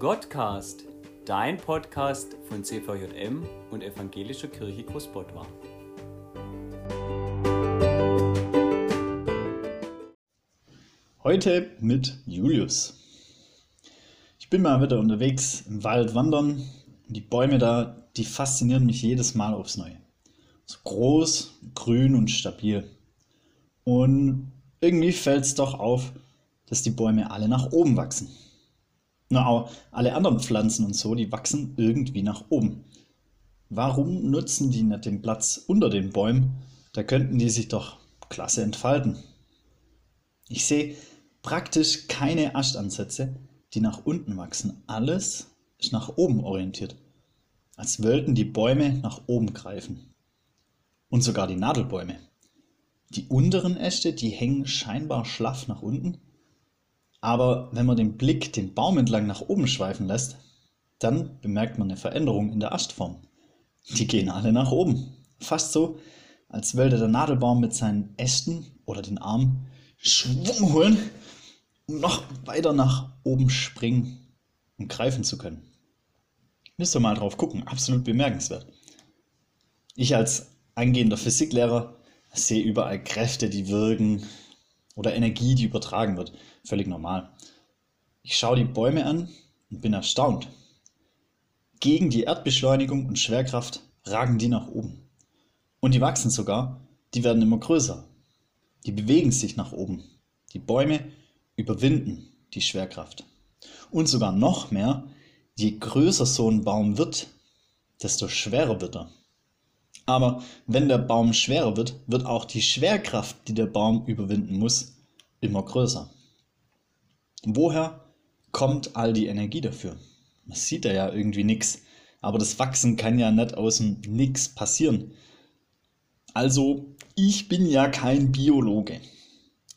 Gottcast, dein Podcast von CVJM und Evangelischer Kirche Großbottwar. Heute mit Julius. Ich bin mal wieder unterwegs im Wald wandern. Die Bäume da, die faszinieren mich jedes Mal aufs Neue. So groß, grün und stabil. Und irgendwie fällt es doch auf, dass die Bäume alle nach oben wachsen. Na, auch alle anderen Pflanzen und so, die wachsen irgendwie nach oben. Warum nutzen die nicht den Platz unter den Bäumen? Da könnten die sich doch klasse entfalten. Ich sehe praktisch keine Aschtansätze, die nach unten wachsen. Alles ist nach oben orientiert. Als wollten die Bäume nach oben greifen. Und sogar die Nadelbäume. Die unteren Äste, die hängen scheinbar schlaff nach unten. Aber wenn man den Blick den Baum entlang nach oben schweifen lässt, dann bemerkt man eine Veränderung in der Astform. Die gehen alle nach oben. Fast so, als wollte der Nadelbaum mit seinen Ästen oder den Armen Schwung holen, um noch weiter nach oben springen und greifen zu können. Müsst ihr mal drauf gucken, absolut bemerkenswert. Ich als angehender Physiklehrer sehe überall Kräfte, die wirken oder Energie, die übertragen wird. Völlig normal. Ich schaue die Bäume an und bin erstaunt. Gegen die Erdbeschleunigung und Schwerkraft ragen die nach oben. Und die wachsen sogar, die werden immer größer. Die bewegen sich nach oben. Die Bäume überwinden die Schwerkraft. Und sogar noch mehr, je größer so ein Baum wird, desto schwerer wird er. Aber wenn der Baum schwerer wird, wird auch die Schwerkraft, die der Baum überwinden muss, immer größer. Woher kommt all die Energie dafür? Man sieht da ja irgendwie nichts. Aber das Wachsen kann ja nicht aus dem Nix passieren. Also, ich bin ja kein Biologe.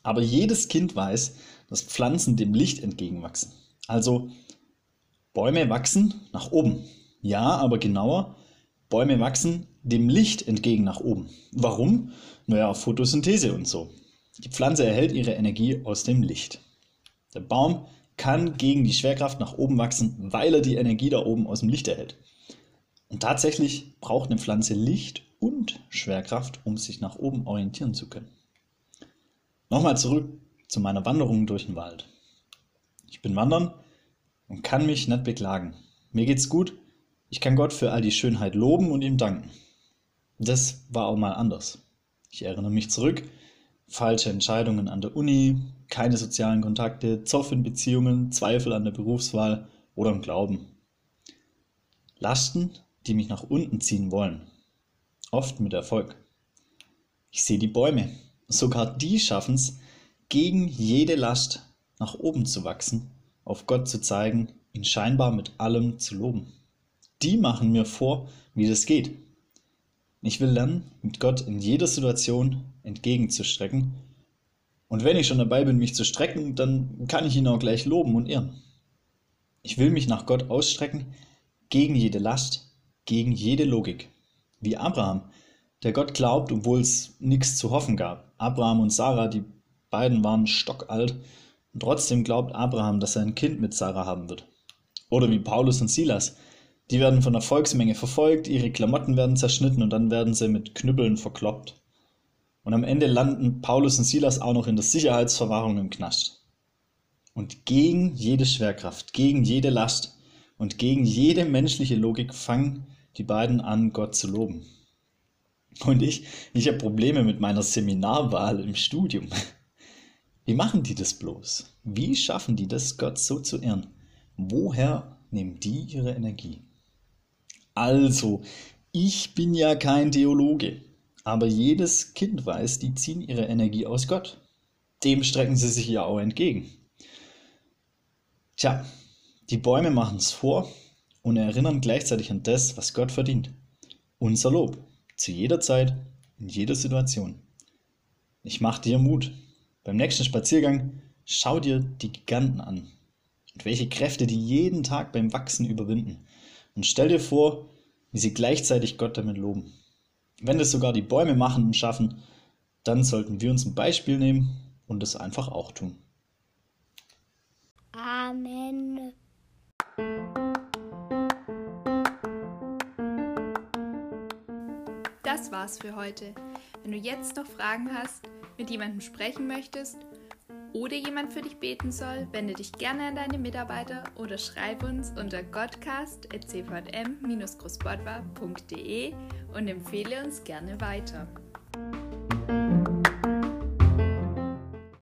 Aber jedes Kind weiß, dass Pflanzen dem Licht entgegenwachsen. Also, Bäume wachsen nach oben. Ja, aber genauer, Bäume wachsen dem Licht entgegen nach oben. Warum? Naja, Photosynthese und so. Die Pflanze erhält ihre Energie aus dem Licht. Der Baum kann gegen die Schwerkraft nach oben wachsen, weil er die Energie da oben aus dem Licht erhält. Und tatsächlich braucht eine Pflanze Licht und Schwerkraft, um sich nach oben orientieren zu können. Nochmal zurück zu meiner Wanderung durch den Wald. Ich bin wandern und kann mich nicht beklagen. Mir geht's gut ich kann Gott für all die Schönheit loben und ihm danken. Das war auch mal anders. Ich erinnere mich zurück. Falsche Entscheidungen an der Uni, keine sozialen Kontakte, Zoff in Beziehungen, Zweifel an der Berufswahl oder im Glauben. Lasten, die mich nach unten ziehen wollen. Oft mit Erfolg. Ich sehe die Bäume. Sogar die schaffen es, gegen jede Last nach oben zu wachsen, auf Gott zu zeigen, ihn scheinbar mit allem zu loben die machen mir vor, wie das geht. Ich will lernen, mit Gott in jeder Situation entgegenzustrecken. Und wenn ich schon dabei bin, mich zu strecken, dann kann ich ihn auch gleich loben und ehren. Ich will mich nach Gott ausstrecken, gegen jede Last, gegen jede Logik. Wie Abraham, der Gott glaubt, obwohl es nichts zu hoffen gab. Abraham und Sarah, die beiden waren stockalt, und trotzdem glaubt Abraham, dass er ein Kind mit Sarah haben wird. Oder wie Paulus und Silas, die werden von der Volksmenge verfolgt, ihre Klamotten werden zerschnitten und dann werden sie mit Knüppeln verkloppt. Und am Ende landen Paulus und Silas auch noch in der Sicherheitsverwahrung im Knast. Und gegen jede Schwerkraft, gegen jede Last und gegen jede menschliche Logik fangen die beiden an, Gott zu loben. Und ich, ich habe Probleme mit meiner Seminarwahl im Studium. Wie machen die das bloß? Wie schaffen die das, Gott so zu ehren? Woher nehmen die ihre Energie? Also, ich bin ja kein Theologe, aber jedes Kind weiß, die ziehen ihre Energie aus Gott. Dem strecken sie sich ja auch entgegen. Tja, die Bäume machen es vor und erinnern gleichzeitig an das, was Gott verdient. Unser Lob, zu jeder Zeit, in jeder Situation. Ich mach dir Mut. Beim nächsten Spaziergang schau dir die Giganten an und welche Kräfte die jeden Tag beim Wachsen überwinden. Und stell dir vor, wie sie gleichzeitig Gott damit loben. Wenn das sogar die Bäume machen und schaffen, dann sollten wir uns ein Beispiel nehmen und es einfach auch tun. Amen. Das war's für heute. Wenn du jetzt noch Fragen hast, mit jemandem sprechen möchtest oder jemand für dich beten soll, wende dich gerne an deine Mitarbeiter oder schreib uns unter godcast.cvm-großbordwa.de und empfehle uns gerne weiter.